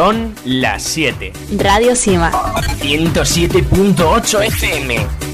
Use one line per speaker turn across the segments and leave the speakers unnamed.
Son las 7.
Radio Sima.
107.8 FM.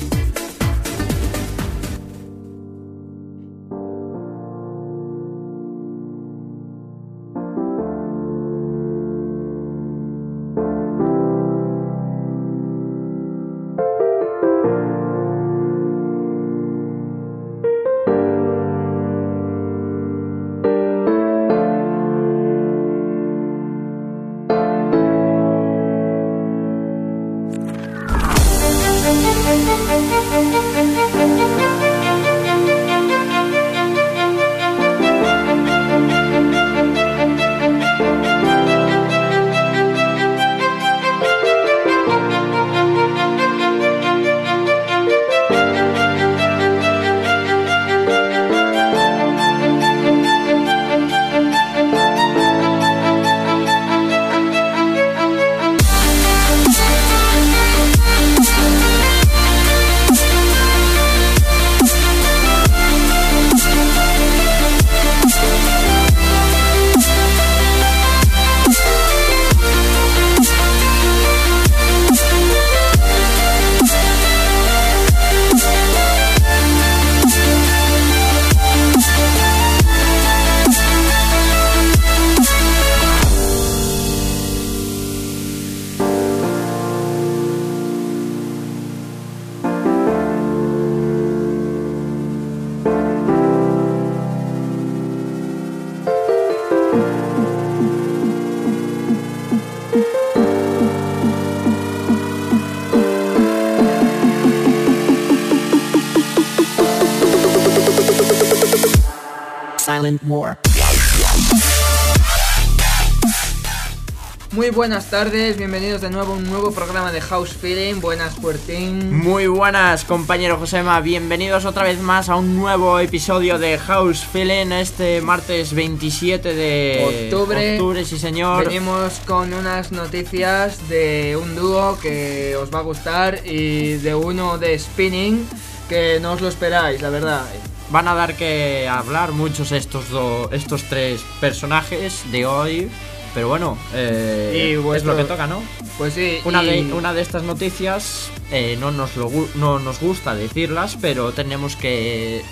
Muy buenas tardes, bienvenidos de nuevo a un nuevo programa de House Feeling. Buenas, Puertín.
Muy buenas, compañero Josema. Bienvenidos otra vez más a un nuevo episodio de House Feeling este martes 27 de
octubre.
Octubre, sí, señor.
Venimos con unas noticias de un dúo que os va a gustar y de uno de Spinning que no os lo esperáis, la verdad.
Van a dar que hablar muchos estos, do- estos tres personajes de hoy. Pero bueno, eh,
Y
es lo que toca, ¿no?
Pues sí,
Una,
y-
de, una de estas noticias eh, no, nos lo, no nos gusta decirlas, pero tenemos que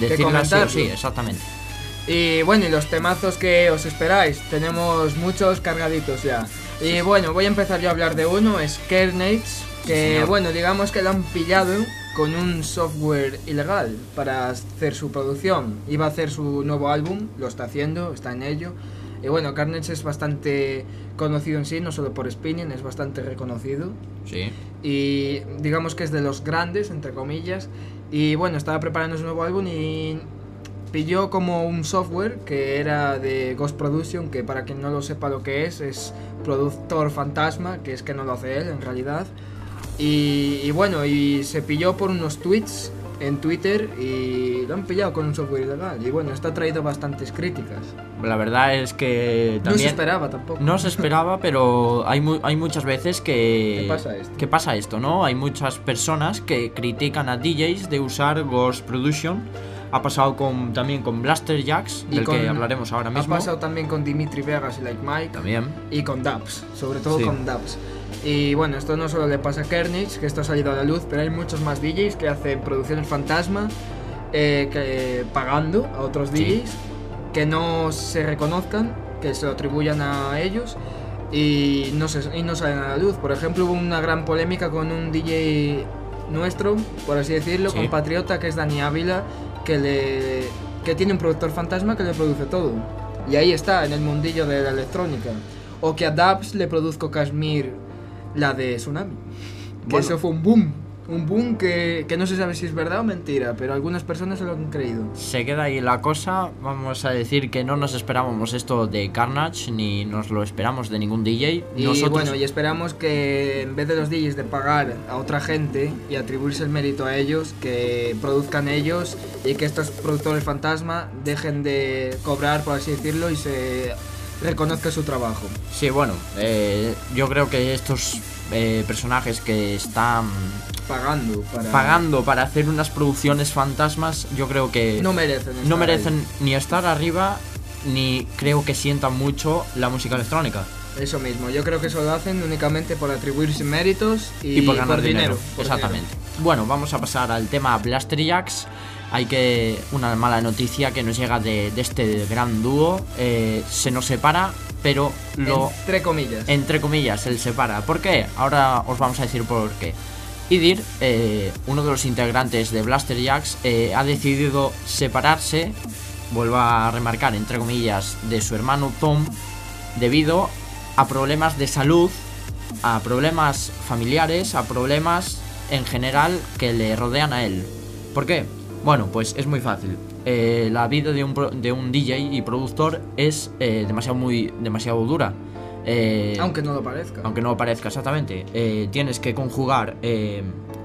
decirlas sí exactamente.
Y bueno, y los temazos que os esperáis, tenemos muchos cargaditos ya. Y bueno, voy a empezar yo a hablar de uno, es Carnage, que bueno, digamos que lo han pillado con un software ilegal para hacer su producción. Iba a hacer su nuevo álbum, lo está haciendo, está en ello. Y bueno, Carnage es bastante conocido en sí, no solo por Spinning, es bastante reconocido
Sí.
y digamos que es de los grandes, entre comillas. Y bueno, estaba preparando su nuevo álbum y pilló como un software que era de Ghost Production, que para quien no lo sepa lo que es, es productor fantasma, que es que no lo hace él en realidad. Y, y bueno, y se pilló por unos tweets en Twitter y lo han pillado con un software ilegal. Y bueno, esto ha traído bastantes críticas.
La verdad es que
No se
también...
esperaba tampoco.
No se esperaba, pero hay, mu- hay muchas veces que...
¿Qué pasa esto?
que pasa esto, ¿no? Hay muchas personas que critican a DJs de usar Ghost Production. Ha pasado con, también con Blaster Jacks,
Y
del
con-
que hablaremos ahora
Ha
mismo.
pasado también con Dimitri Vegas y Like Mike.
También.
y con dubs, sobre todo
Sí.
con dubs. Y bueno, esto no solo le pasa a Kernich, que esto ha salido a la luz, pero hay muchos más DJs que hacen producciones fantasma eh, que, pagando a otros
Sí.
DJs que no se reconozcan, que se lo atribuyan a ellos y no, se, y no salen a la luz. Por ejemplo, hubo una gran polémica con un DJ nuestro, por así decirlo,
Sí.
compatriota, que es Dani Ávila, que, le, que tiene un productor fantasma que le produce todo. Y ahí está, en el mundillo de la electrónica. O que a Dubs le produzco Kashmir la de Tsunami. Que
Bueno.
eso fue un boom. Un boom que, que no se sabe si es verdad o mentira, pero algunas personas se lo han creído.
Se queda ahí la cosa. Vamos a decir que no nos esperábamos esto de Carnage, ni nos lo esperamos de ningún DJ.
Y
Nosotros,
bueno, y esperamos que en vez de los DJs de pagar a otra gente y atribuirse el mérito a ellos, que produzcan ellos y que estos productores fantasma dejen de cobrar, por así decirlo, y se reconozca su trabajo.
Sí, bueno, eh, yo creo que estos eh, personajes que están
Pagando para...
pagando para hacer unas producciones fantasmas, yo creo que
No merecen.
no merecen
ahí.
ni estar arriba, ni creo que sientan mucho la música electrónica.
Eso mismo, yo creo que eso lo hacen únicamente por atribuirse méritos y,
y por ganar
dinero.
dinero.
por
Exactamente. Bueno, vamos a pasar al tema Blaster Jacks. Hay que. Una mala noticia que nos llega de, de este gran dúo. Eh, se nos separa, pero lo.
Entre comillas.
Entre comillas, él separa. ¿Por qué? Ahora os vamos a decir por qué. Idir, eh, uno de los integrantes de Blaster Jacks, eh, ha decidido separarse, vuelvo a remarcar, entre comillas, de su hermano Tom, debido a problemas de salud, a problemas familiares, a problemas en general que le rodean a él. ¿Por qué? Bueno, pues es muy fácil. Eh, la vida de un, pro- de un DJ y productor es eh, demasiado, muy, demasiado dura. Eh,
Aunque no lo parezca.
aunque no lo parezca exactamente, eh, tienes que conjugar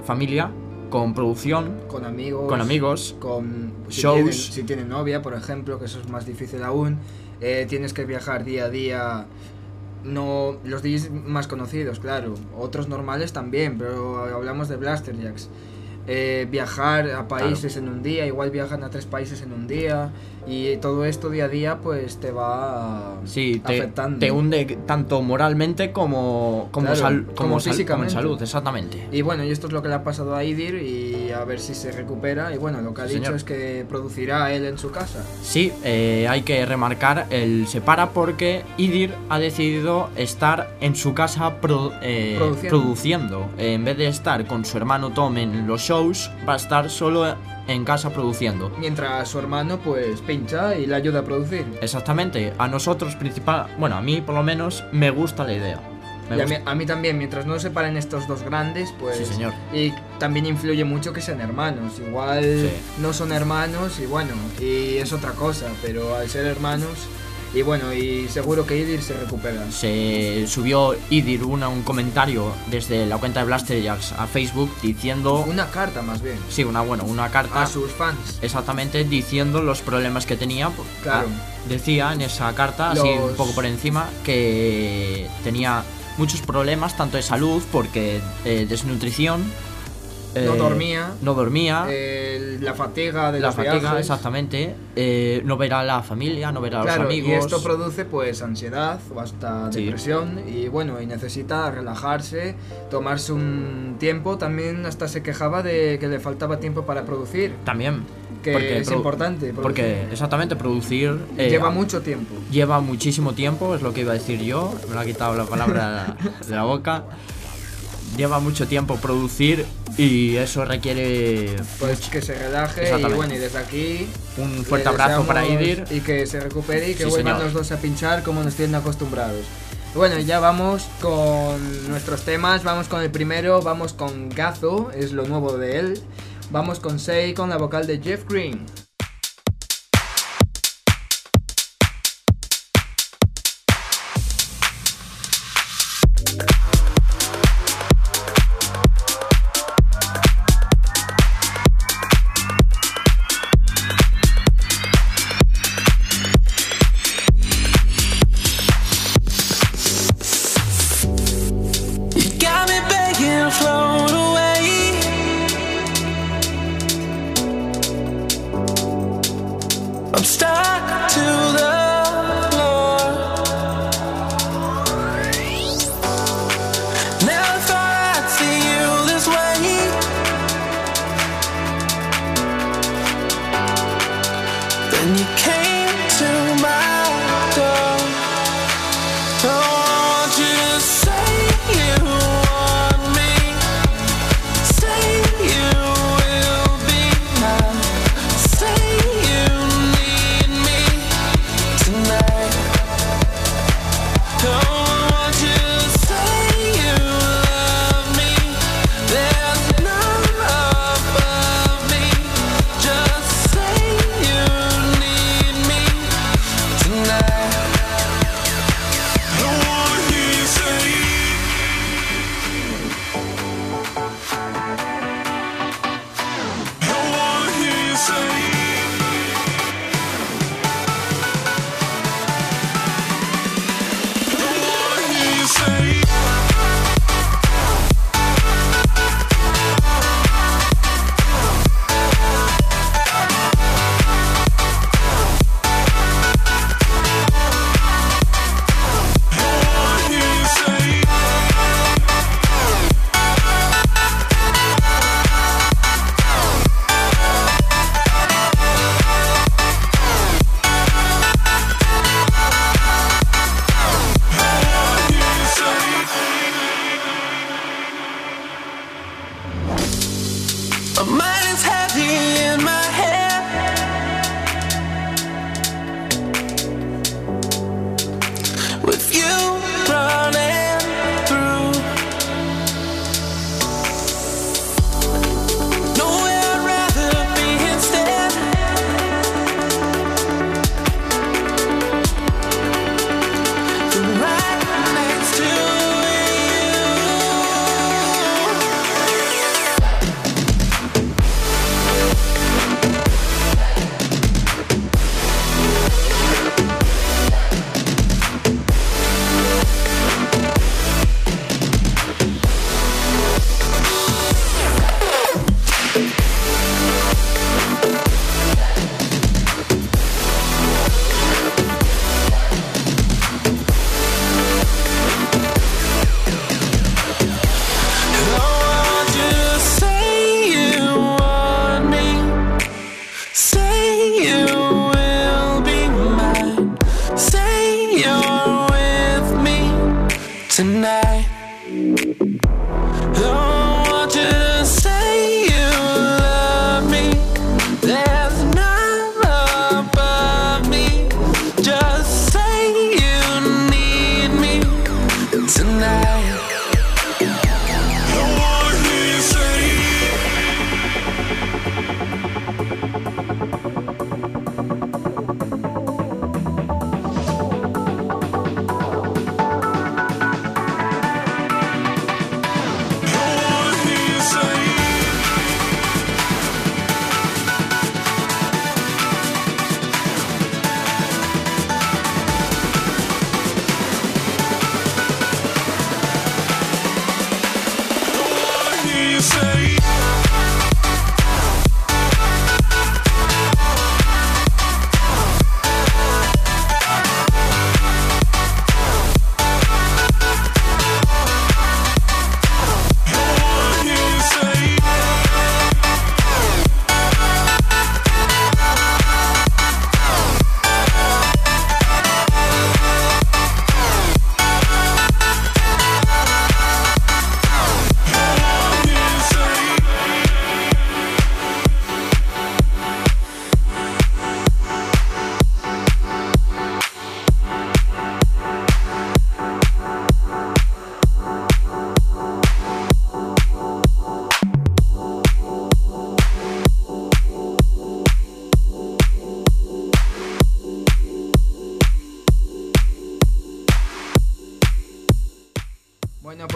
familia con producción,
Con amigos.
con amigos,
Con si
Shows.
tienen- si tienen novia, por ejemplo, que eso es más difícil aún. eh, tienes que viajar día a día. No, los DJs más conocidos, claro. Otros normales también, pero hablamos de Blaster Jacks. Eh, viajar a países en un día, igual viajan a tres países en un día. Y todo esto día a día, pues te va
sí, te,
afectando.
te hunde tanto moralmente como, como,
Claro,
sal-
como
como, sal- como en salud, exactamente.
Y bueno, y esto es lo que le ha pasado a Idir y a ver si se recupera. Y bueno, lo que ha
Sí,
dicho
señor.
es que producirá él en su casa.
Sí, eh, hay que remarcar el separa porque Idir ha decidido estar en su casa pro- eh,
Produciendo.
produciendo. Eh, en vez de estar con su hermano Tom en los shows, va a estar solo en casa produciendo.
Mientras su hermano pues pincha y le ayuda a producir.
Exactamente, a nosotros principal, bueno, a mí por lo menos me gusta la idea. Me
Y a mí, a mí también, mientras no separen estos dos grandes, pues...
Sí, señor.
Y también influye mucho que sean hermanos. Igual
Sí.
no son hermanos y bueno, y es otra cosa, pero al ser hermanos... Y bueno, y seguro que Idir se recupera.
Se subió Idir una, un comentario desde la cuenta de Blaster Jacks a Facebook diciendo,
Una carta más bien.
sí, una bueno, una carta
A sus fans.
exactamente diciendo los problemas que tenía. pues,
Claro.
ah, decía en esa carta, así un poco por encima, que tenía muchos problemas, tanto de salud, porque eh, desnutrición.
No
eh,
dormía.
No dormía.
La fatiga de
la
los
fatiga,
viajes.
exactamente. eh, no ver a la familia, no ver a
Claro,
los amigos.
y esto produce pues ansiedad o hasta
Sí.
depresión y bueno, y necesita relajarse, tomarse un tiempo, también hasta se quejaba de que le faltaba tiempo para producir,
También.
que
porque
es importante. producir.
Porque exactamente producir eh,
lleva mucho tiempo.
lleva muchísimo tiempo, es lo que iba a decir yo, me lo ha quitado la palabra de la boca. Lleva mucho tiempo producir y eso requiere
Pues que se relaje y bueno, y desde aquí
un fuerte abrazo para Idir.
y que se recupere y que
Sí,
vuelvan
señor.
los dos a pinchar como nos tienen acostumbrados. Bueno, ya vamos con nuestros temas. Vamos con el primero, vamos con Gazo, es lo nuevo de él. Vamos con Sei con la vocal de Jeff Green.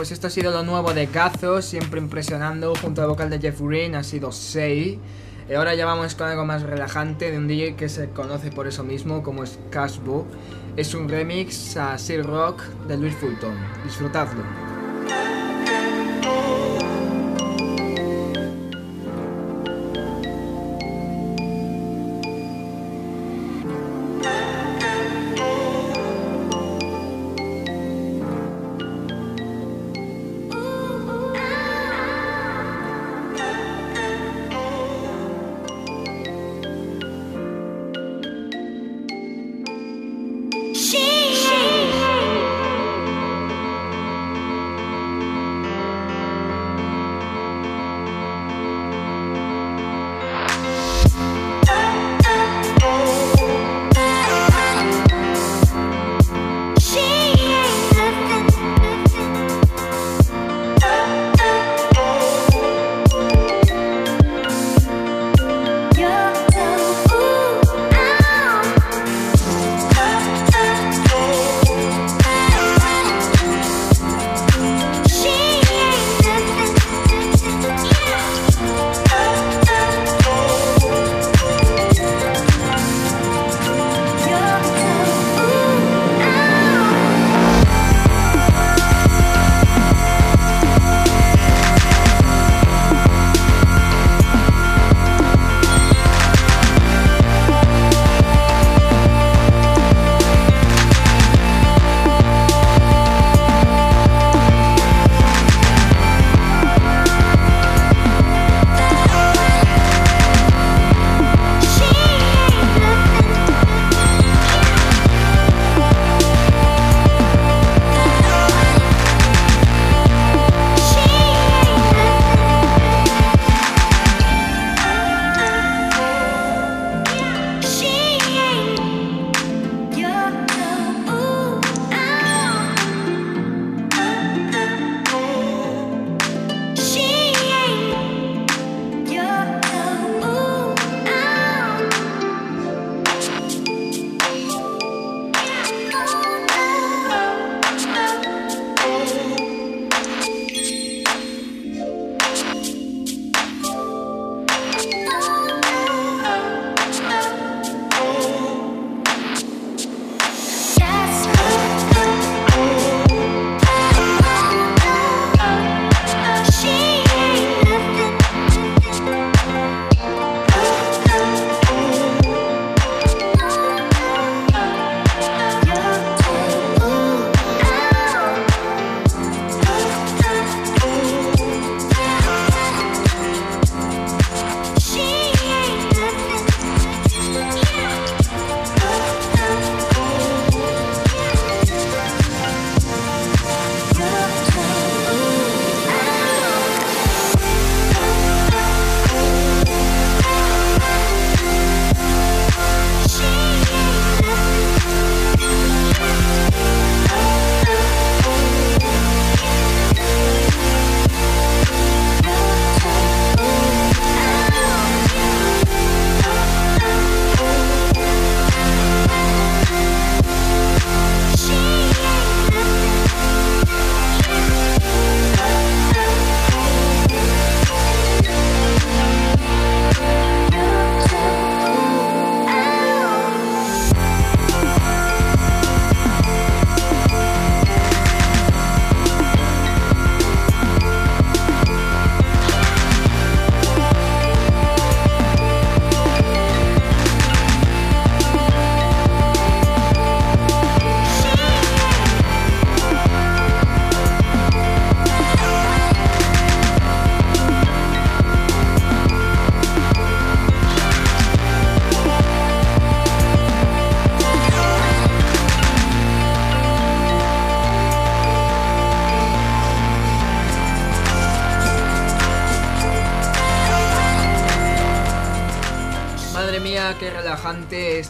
Pues esto ha sido lo nuevo de Gazo, siempre impresionando, junto al vocal de Jeff Green, ha sido Say. Y ahora ya vamos con algo más relajante de un DJ que se conoce por eso mismo como es Casbo. Es un remix a Sir Rock de Luis Fulton. Disfrutadlo.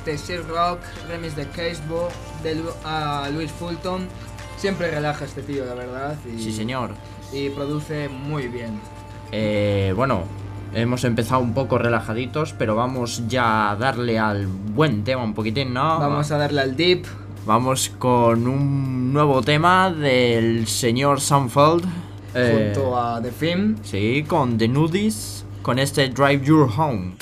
Este Sir Rock, remix de Casebo, de Lu- a Luis Fulton. Siempre relaja este tío, la verdad. Y,
Sí, señor.
Y produce muy bien.
Eh, bueno, hemos empezado un poco relajaditos, pero vamos ya a darle al buen tema un poquitín, ¿no?
Vamos a darle al deep.
Vamos con un nuevo tema del señor Sanfeld. eh,
junto a The Film.
Sí, con The Nudies, con este Drive Your Home.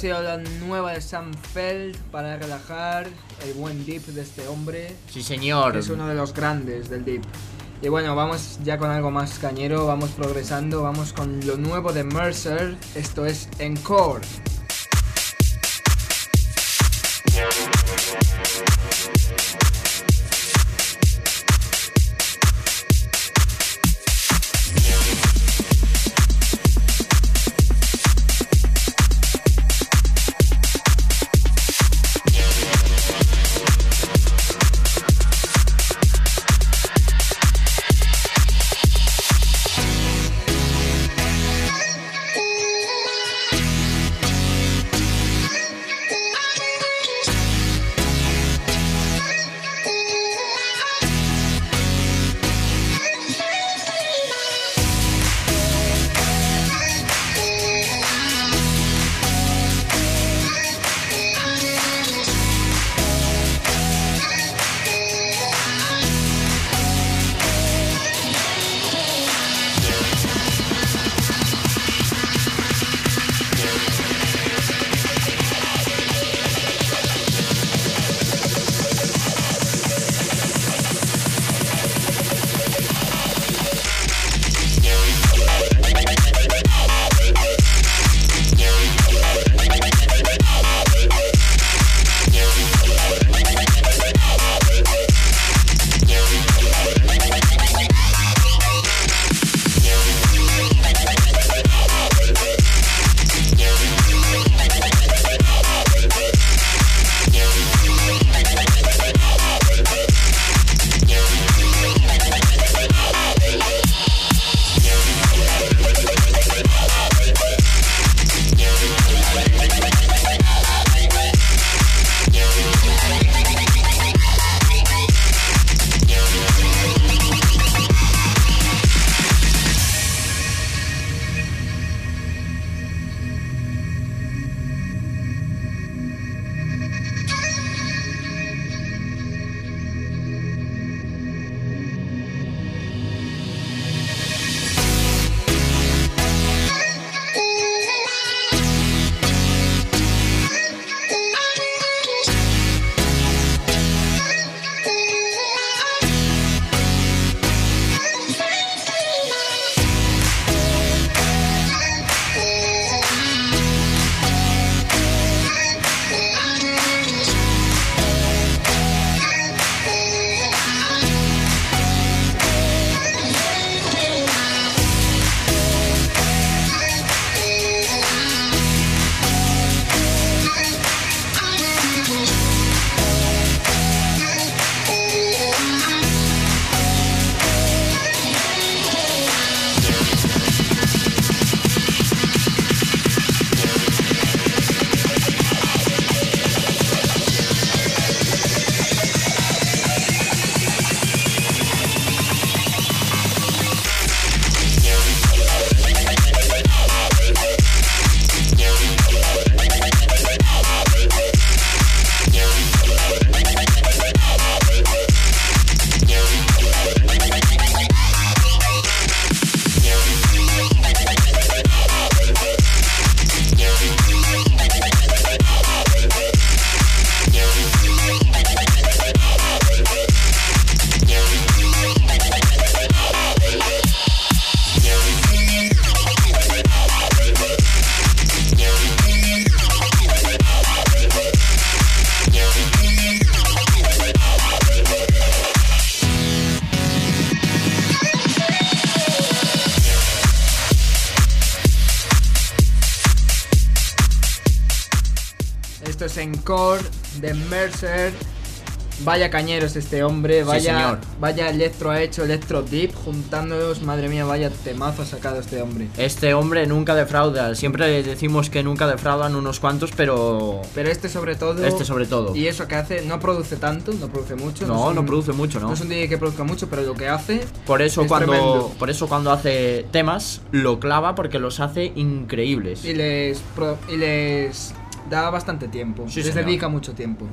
Sido la nueva de Sam Feld para relajar el buen deep de este hombre.
Sí, señor.
es uno de los grandes del deep. Y bueno, vamos ya con algo más cañero, vamos progresando, vamos con lo nuevo de Mercer, esto es Encore. De Mercer. Vaya cañeros este hombre, vaya,
señor.
vaya electro ha hecho, electro deep, juntándolos, madre mía, vaya temazo ha sacado este hombre.
Este hombre nunca defrauda. Siempre decimos que nunca defraudan unos cuantos, pero
Pero este sobre todo.
este sobre todo.
Y eso que hace, no produce tanto, no produce mucho.
No, no
un-
produce mucho, ¿no?
No es un DJ que produzca mucho, pero lo que hace.
Por eso
Es
cuando
tremendo.
por eso cuando hace temas lo clava porque los hace increíbles.
Y les, pro- y les da bastante tiempo.
Sí,
les
señor.
dedica mucho tiempo.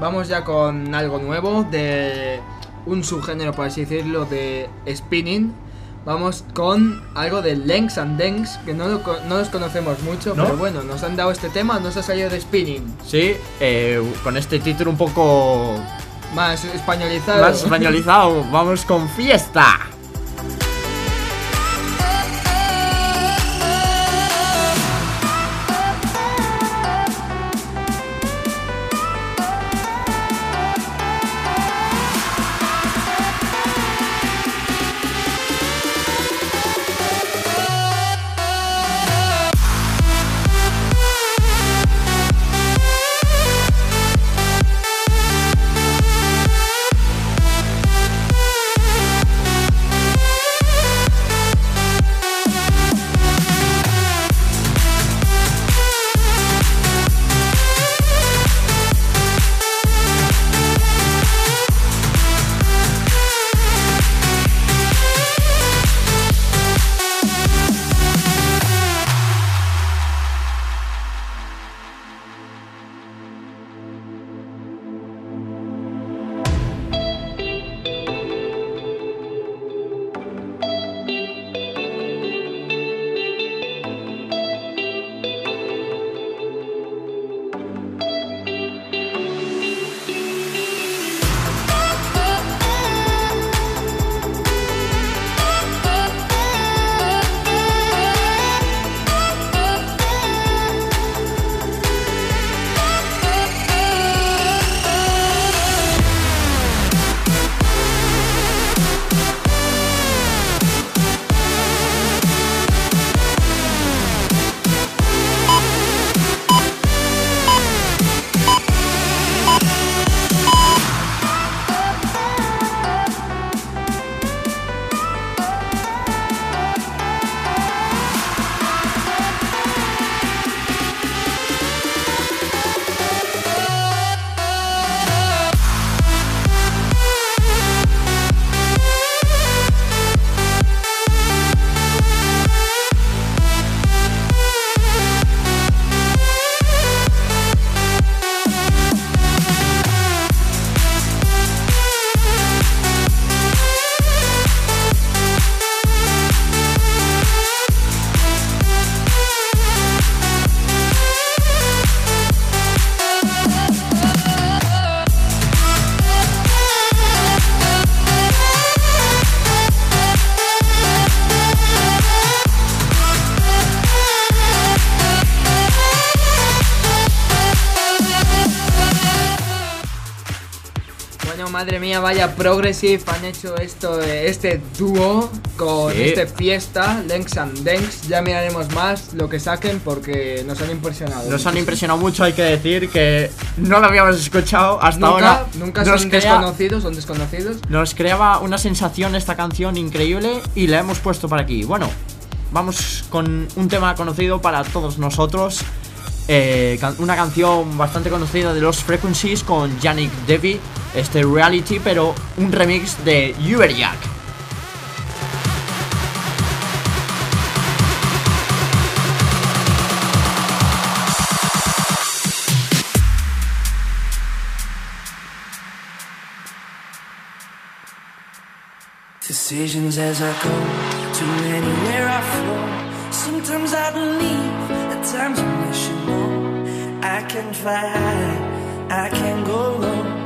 Vamos ya con algo nuevo de un subgénero, por así decirlo, de spinning. vamos con algo de Lenks and Denks, que no, lo no los conocemos mucho,
¿No?
pero bueno, nos han dado este tema, nos ha salido de spinning.
Sí, eh, con este título un poco
Más españolizado.
más españolizado, vamos con fiesta.
Vaya progressive han hecho esto, eh, este dúo con
Sí.
este fiesta, Lenks and Denks. Ya miraremos más lo que saquen porque nos han impresionado.
Nos han impresionado mucho, hay que decir que no lo habíamos escuchado hasta
Nunca,
ahora.
nunca
Nos
son
crea-
desconocidos, son desconocidos.
Nos creaba una sensación esta canción increíble y la hemos puesto para aquí. Bueno, vamos con un tema conocido para todos nosotros. eh, una canción bastante conocida de los Frequencies con Yannick Devi, este reality, pero un remix de Uberjack.
Decisions as I go to anywhere I flow. Sometimes I believe, at times I wish you know. I can fly I can go low.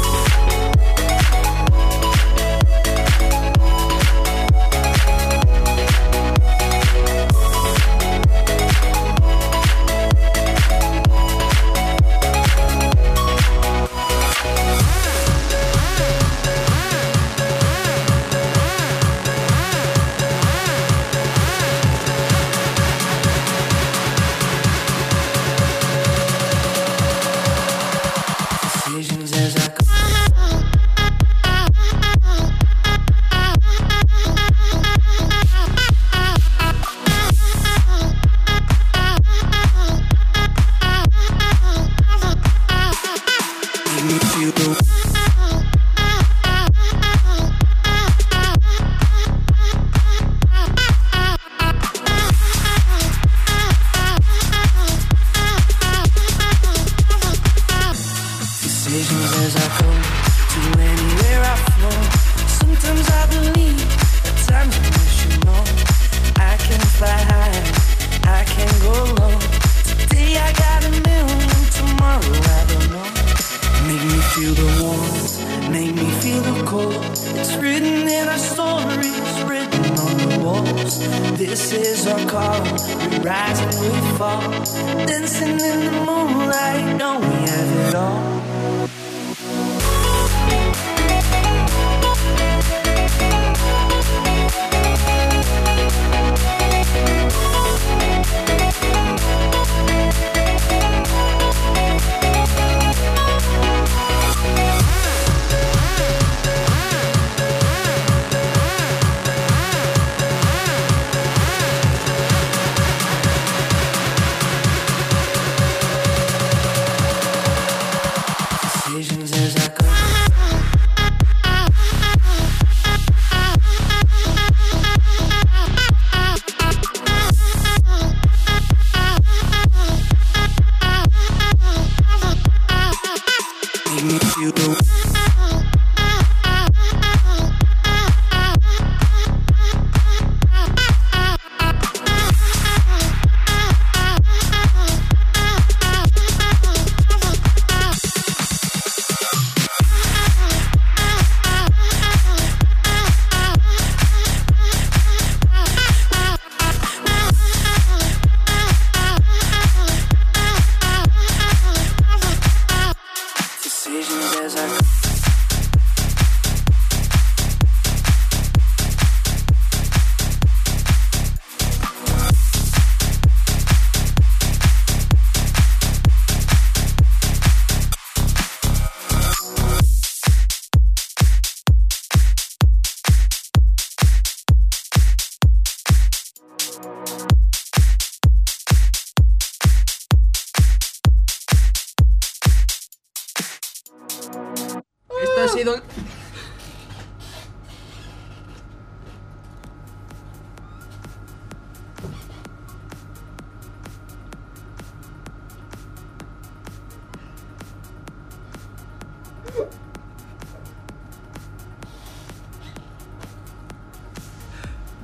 dancing in the moonlight. don't we have it all.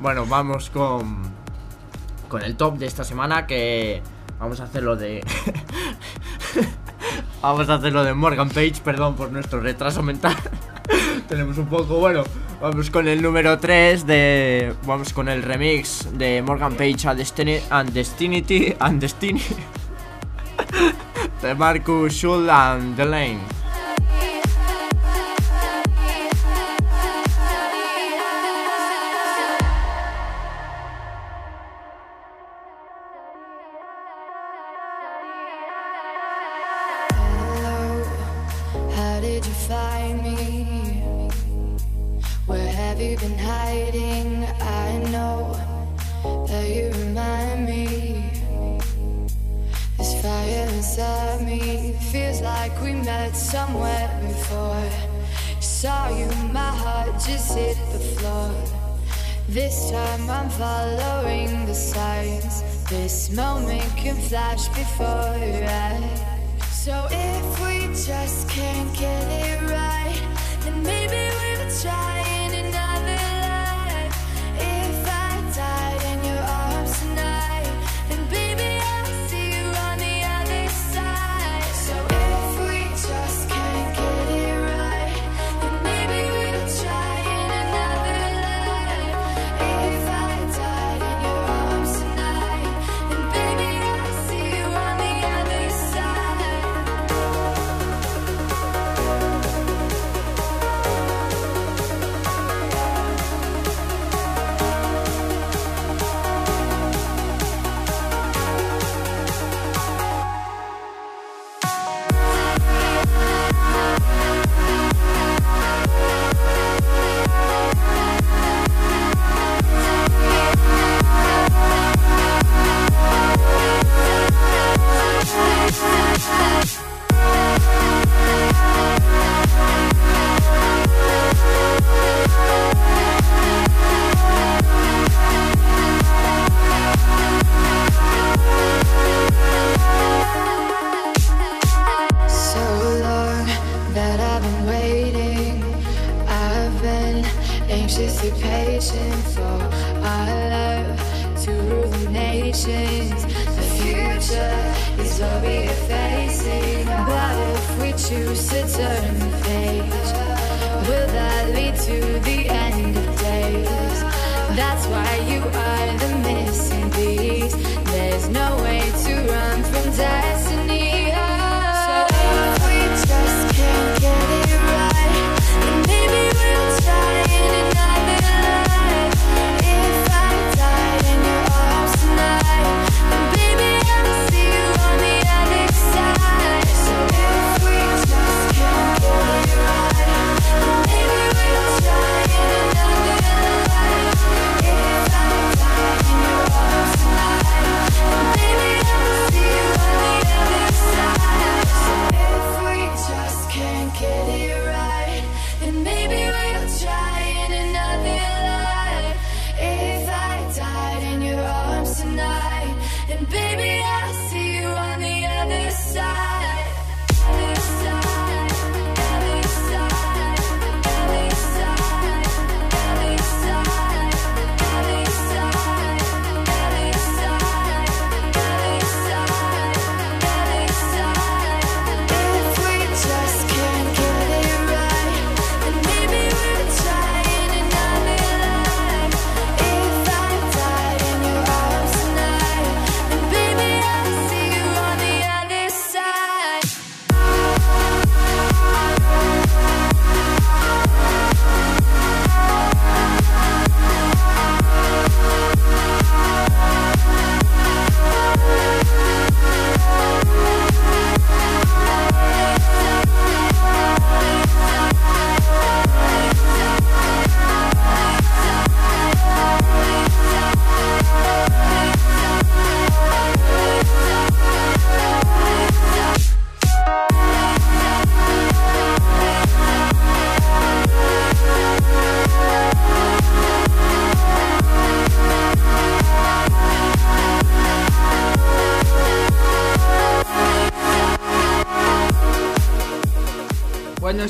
Bueno, vamos con, con el top de esta semana que vamos a hacerlo de... vamos a hacerlo de Morgan Page, perdón por nuestro retraso mental. Tenemos un poco, bueno, vamos con el número 3 de... Vamos con el remix de Morgan Page Destiny... And Destiny... And Destiny. de Marcus Schulland and Delane.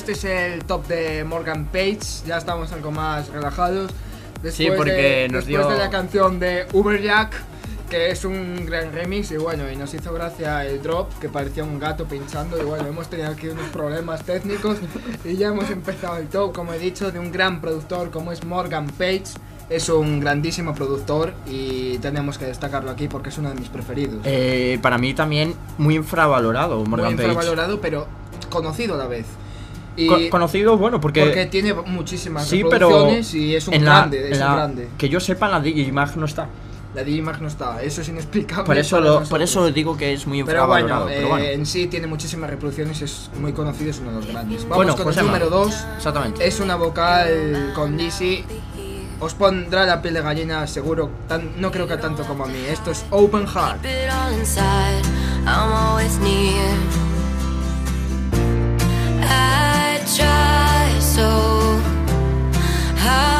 Este es el top de Morgan Page. Ya estamos algo más relajados. Después
porque
de,
nos
después
dio-
de la canción de Uberjack, que es un gran remix. Y bueno, y nos hizo gracia el drop, que parecía un gato pinchando. Y bueno, hemos tenido aquí unos problemas técnicos. Y ya hemos empezado el top, como he dicho, de un gran productor como es Morgan Page. Es un grandísimo productor y tenemos que destacarlo aquí porque es uno de mis preferidos.
Eh, para mí también muy infravalorado Morgan
Muy
Page.
infravalorado, pero conocido a la vez. Y
Co- conocido, bueno, porque,
porque tiene muchísimas
sí, pero
reproducciones y es un
la-
grande,
en
es
la-
un grande.
que yo sepa, la Digimag no está.
La Digimag no está, eso es inexplicable.
Por eso, lo, por eso digo que es muy
Pero bueno,
infravalorado. Pero
eh,
bueno,
en sí tiene muchísimas reproducciones, es muy conocido, es uno de los grandes. Vamos
Bueno,
con el número 2.
exactamente.
Es una vocal con Lizzy. Os pondrá la piel de gallina seguro, tan- no creo que tanto como a mí. Esto es Open Heart.
Hard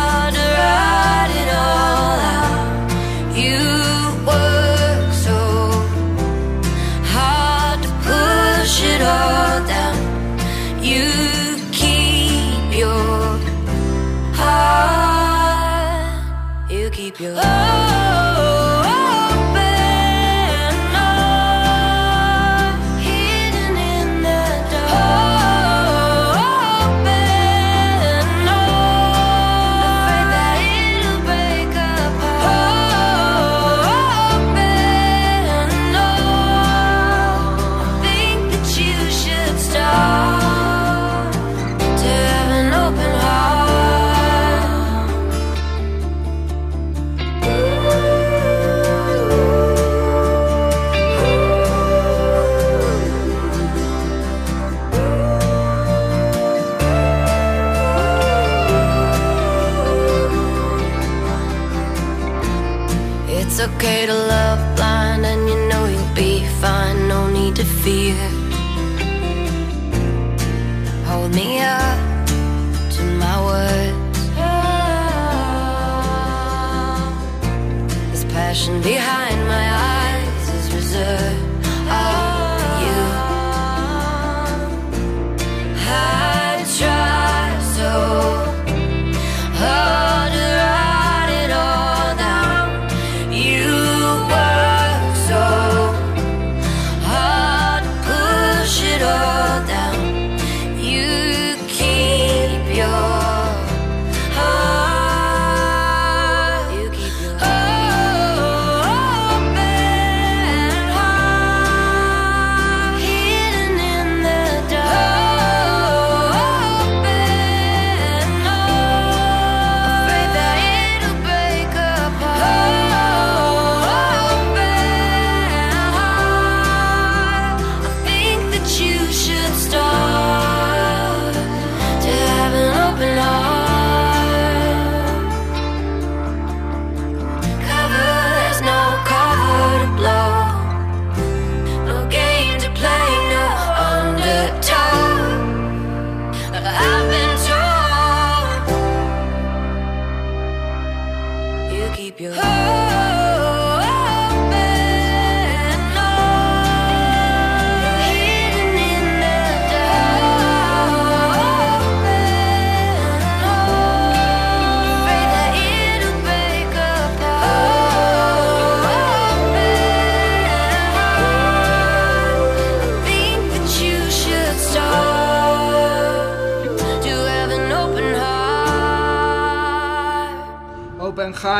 behind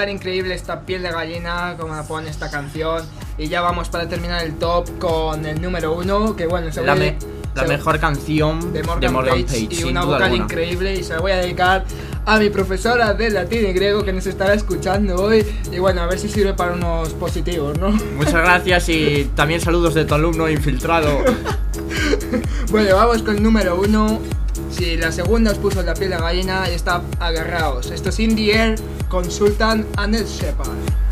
increíble esta piel de gallina, como la pone esta canción. Y ya vamos para terminar el top con el número uno, que bueno, se
La, me- la
se-
mejor canción
de Morgan, Page, y
sin
una vocal
alguna.
increíble y se la voy a dedicar a mi profesora de latín y griego que nos estará escuchando hoy y bueno, a ver si sirve para unos positivos, ¿no?
Muchas gracias y también saludos de tu alumno infiltrado.
Bueno, vamos con el número uno. Si la segunda os puso la piel de gallina, está agarraos. Esto es In the Air con Sultan and Shepard.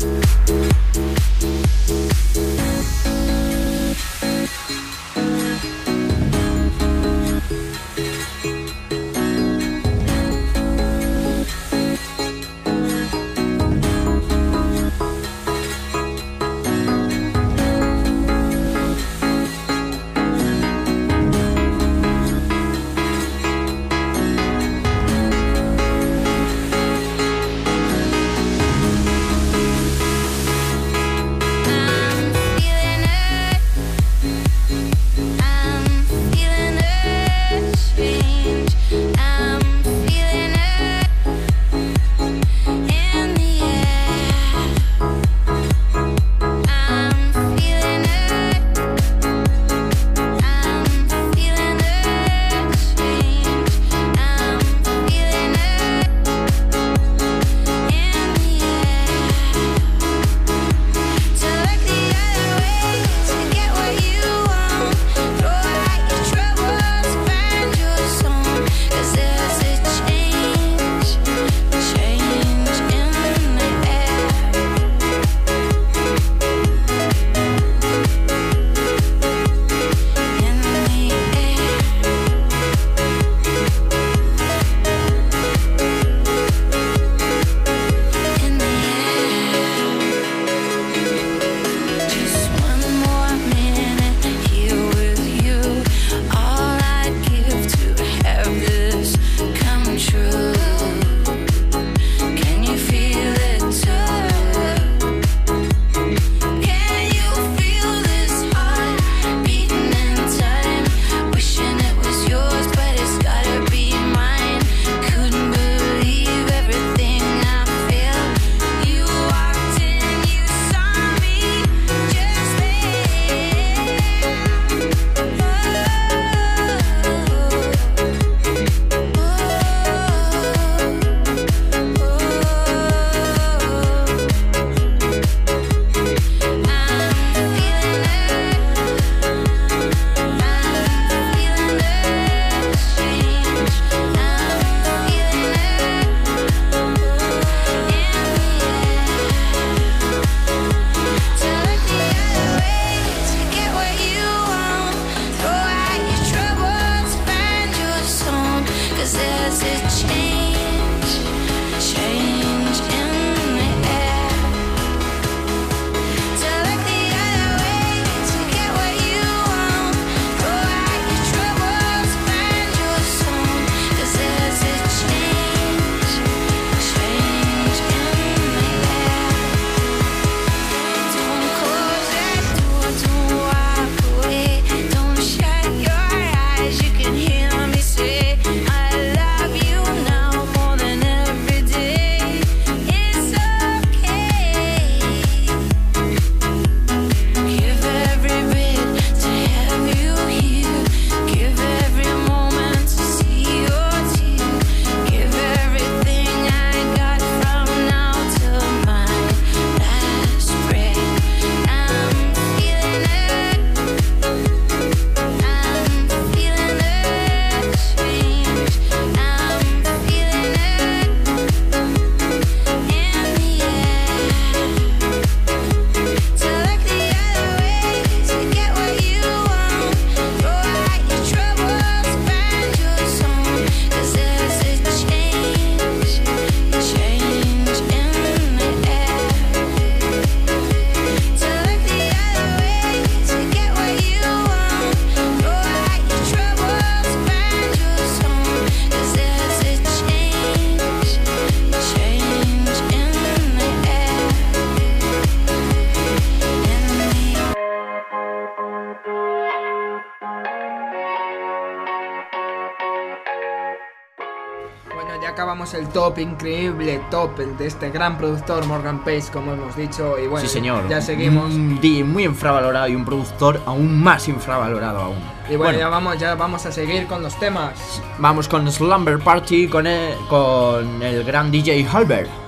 Top, increíble top, el de este gran productor Morgan Pace, como hemos dicho. Y bueno,
sí, señor.
ya seguimos.
Un DJ muy infravalorado y un productor aún más infravalorado aún.
Y bueno, ya vamos, ya vamos a seguir con los temas.
Vamos con Slumber Party con el, con el gran DJ Halbert.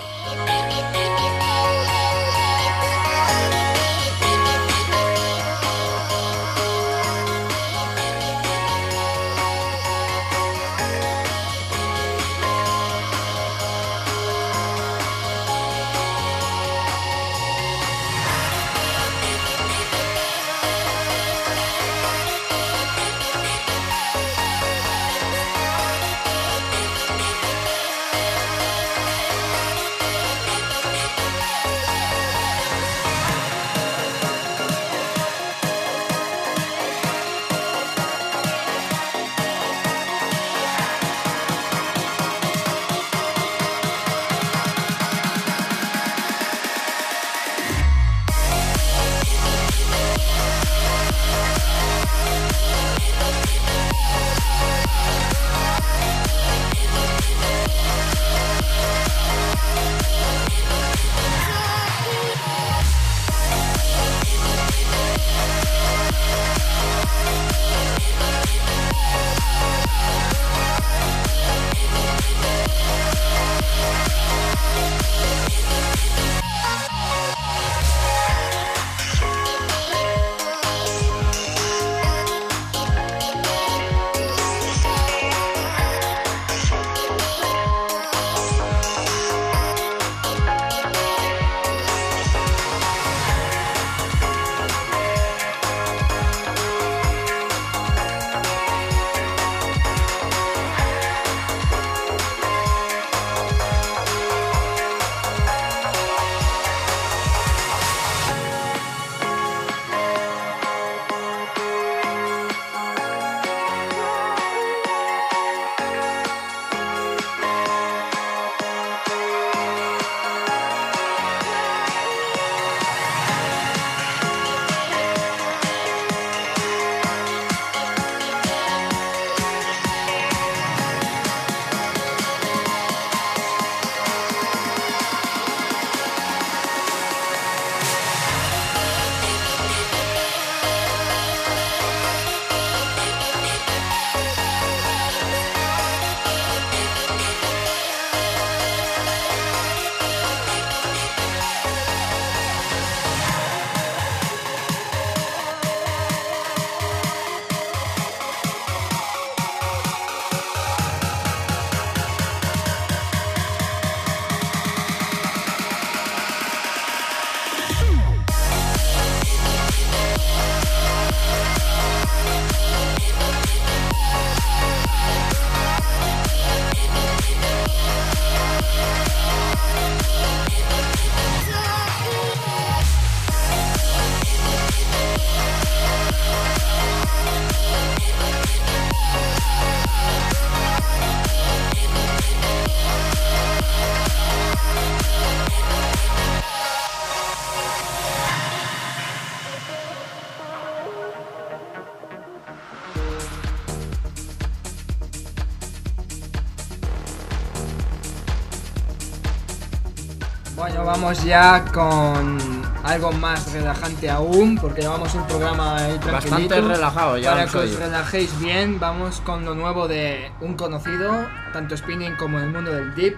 Vamos ya con algo más relajante aún, porque llevamos un programa ahí tranquilito.
Bastante relajado ya.
Para que os relajéis bien, vamos con lo nuevo de un conocido, tanto spinning como en el mundo del deep.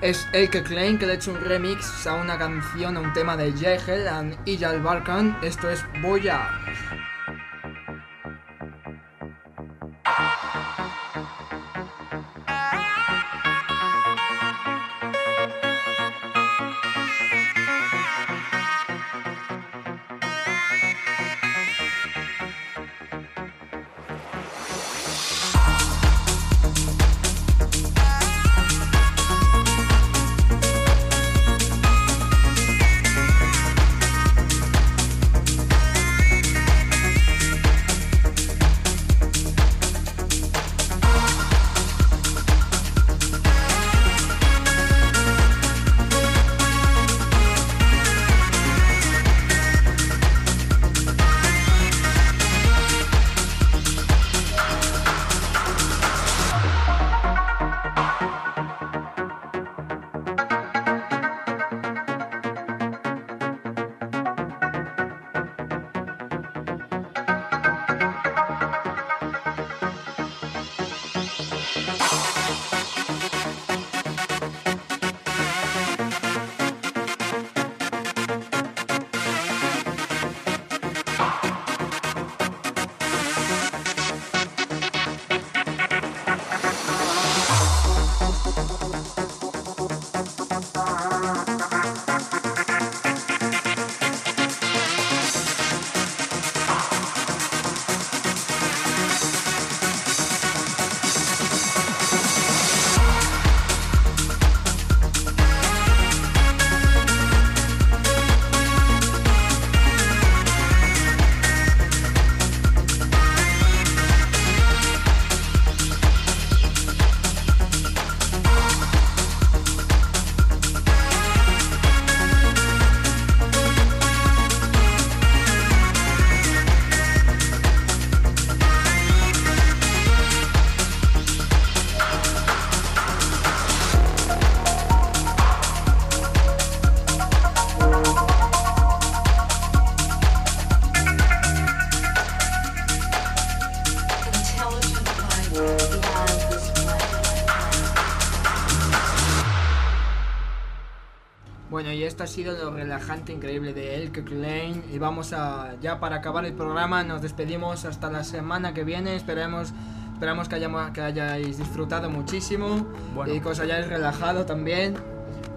Es Elke Klein, que le ha hecho un remix a una canción, a un tema de Jehel and Ijal Barkan. Esto es Boya. Bueno, y esto ha sido lo relajante, increíble de Elke Lane. Y vamos a, ya para acabar el programa, nos despedimos hasta la semana que viene. Esperemos, esperamos que, hayamos, que hayáis disfrutado muchísimo
Bueno.
y que os hayáis relajado también.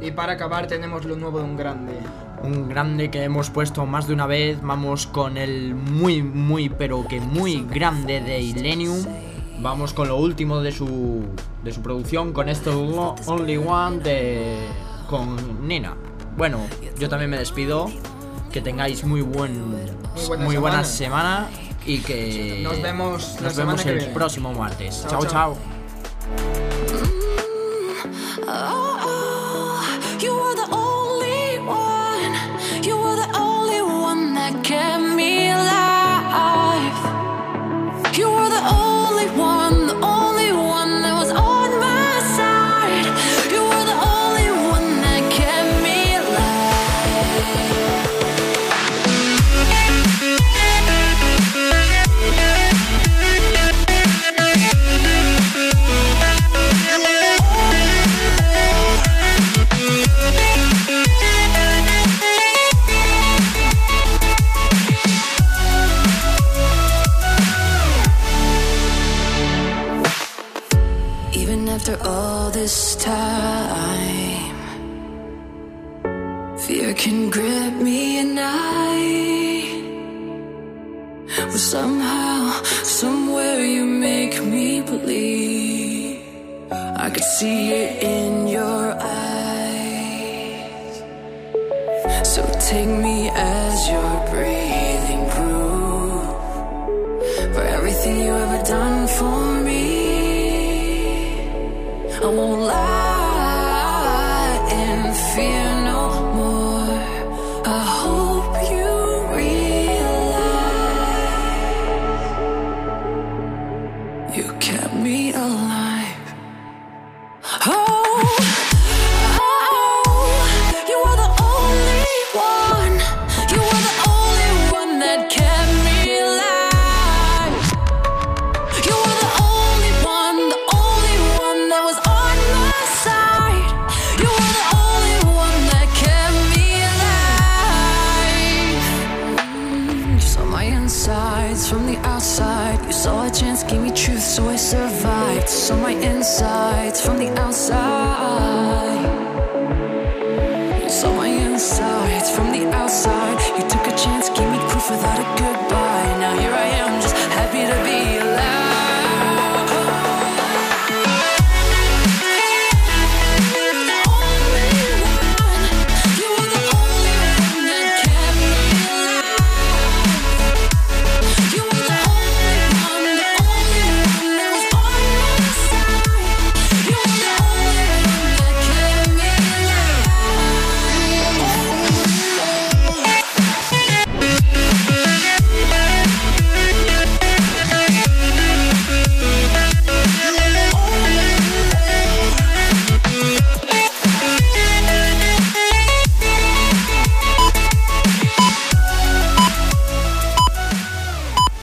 Y para acabar tenemos lo nuevo de un grande.
Un grande que hemos puesto más de una vez. Vamos con el muy, muy, pero que muy grande de Illenium. Vamos con lo último de su, de su producción, con esto Only One de, con Nina. Bueno, yo también me despido. Que tengáis muy buen,
buena
muy buena
semana.
semana y que
Nos vemos la
nos
semana
vemos
que
el
viene.
próximo martes.
Chao,
chao.
chao.
chao.
You were the only one. You were the only one that kept time, fear can grip me at night. But somehow, somewhere you make me believe. I could see it in your eyes. So take me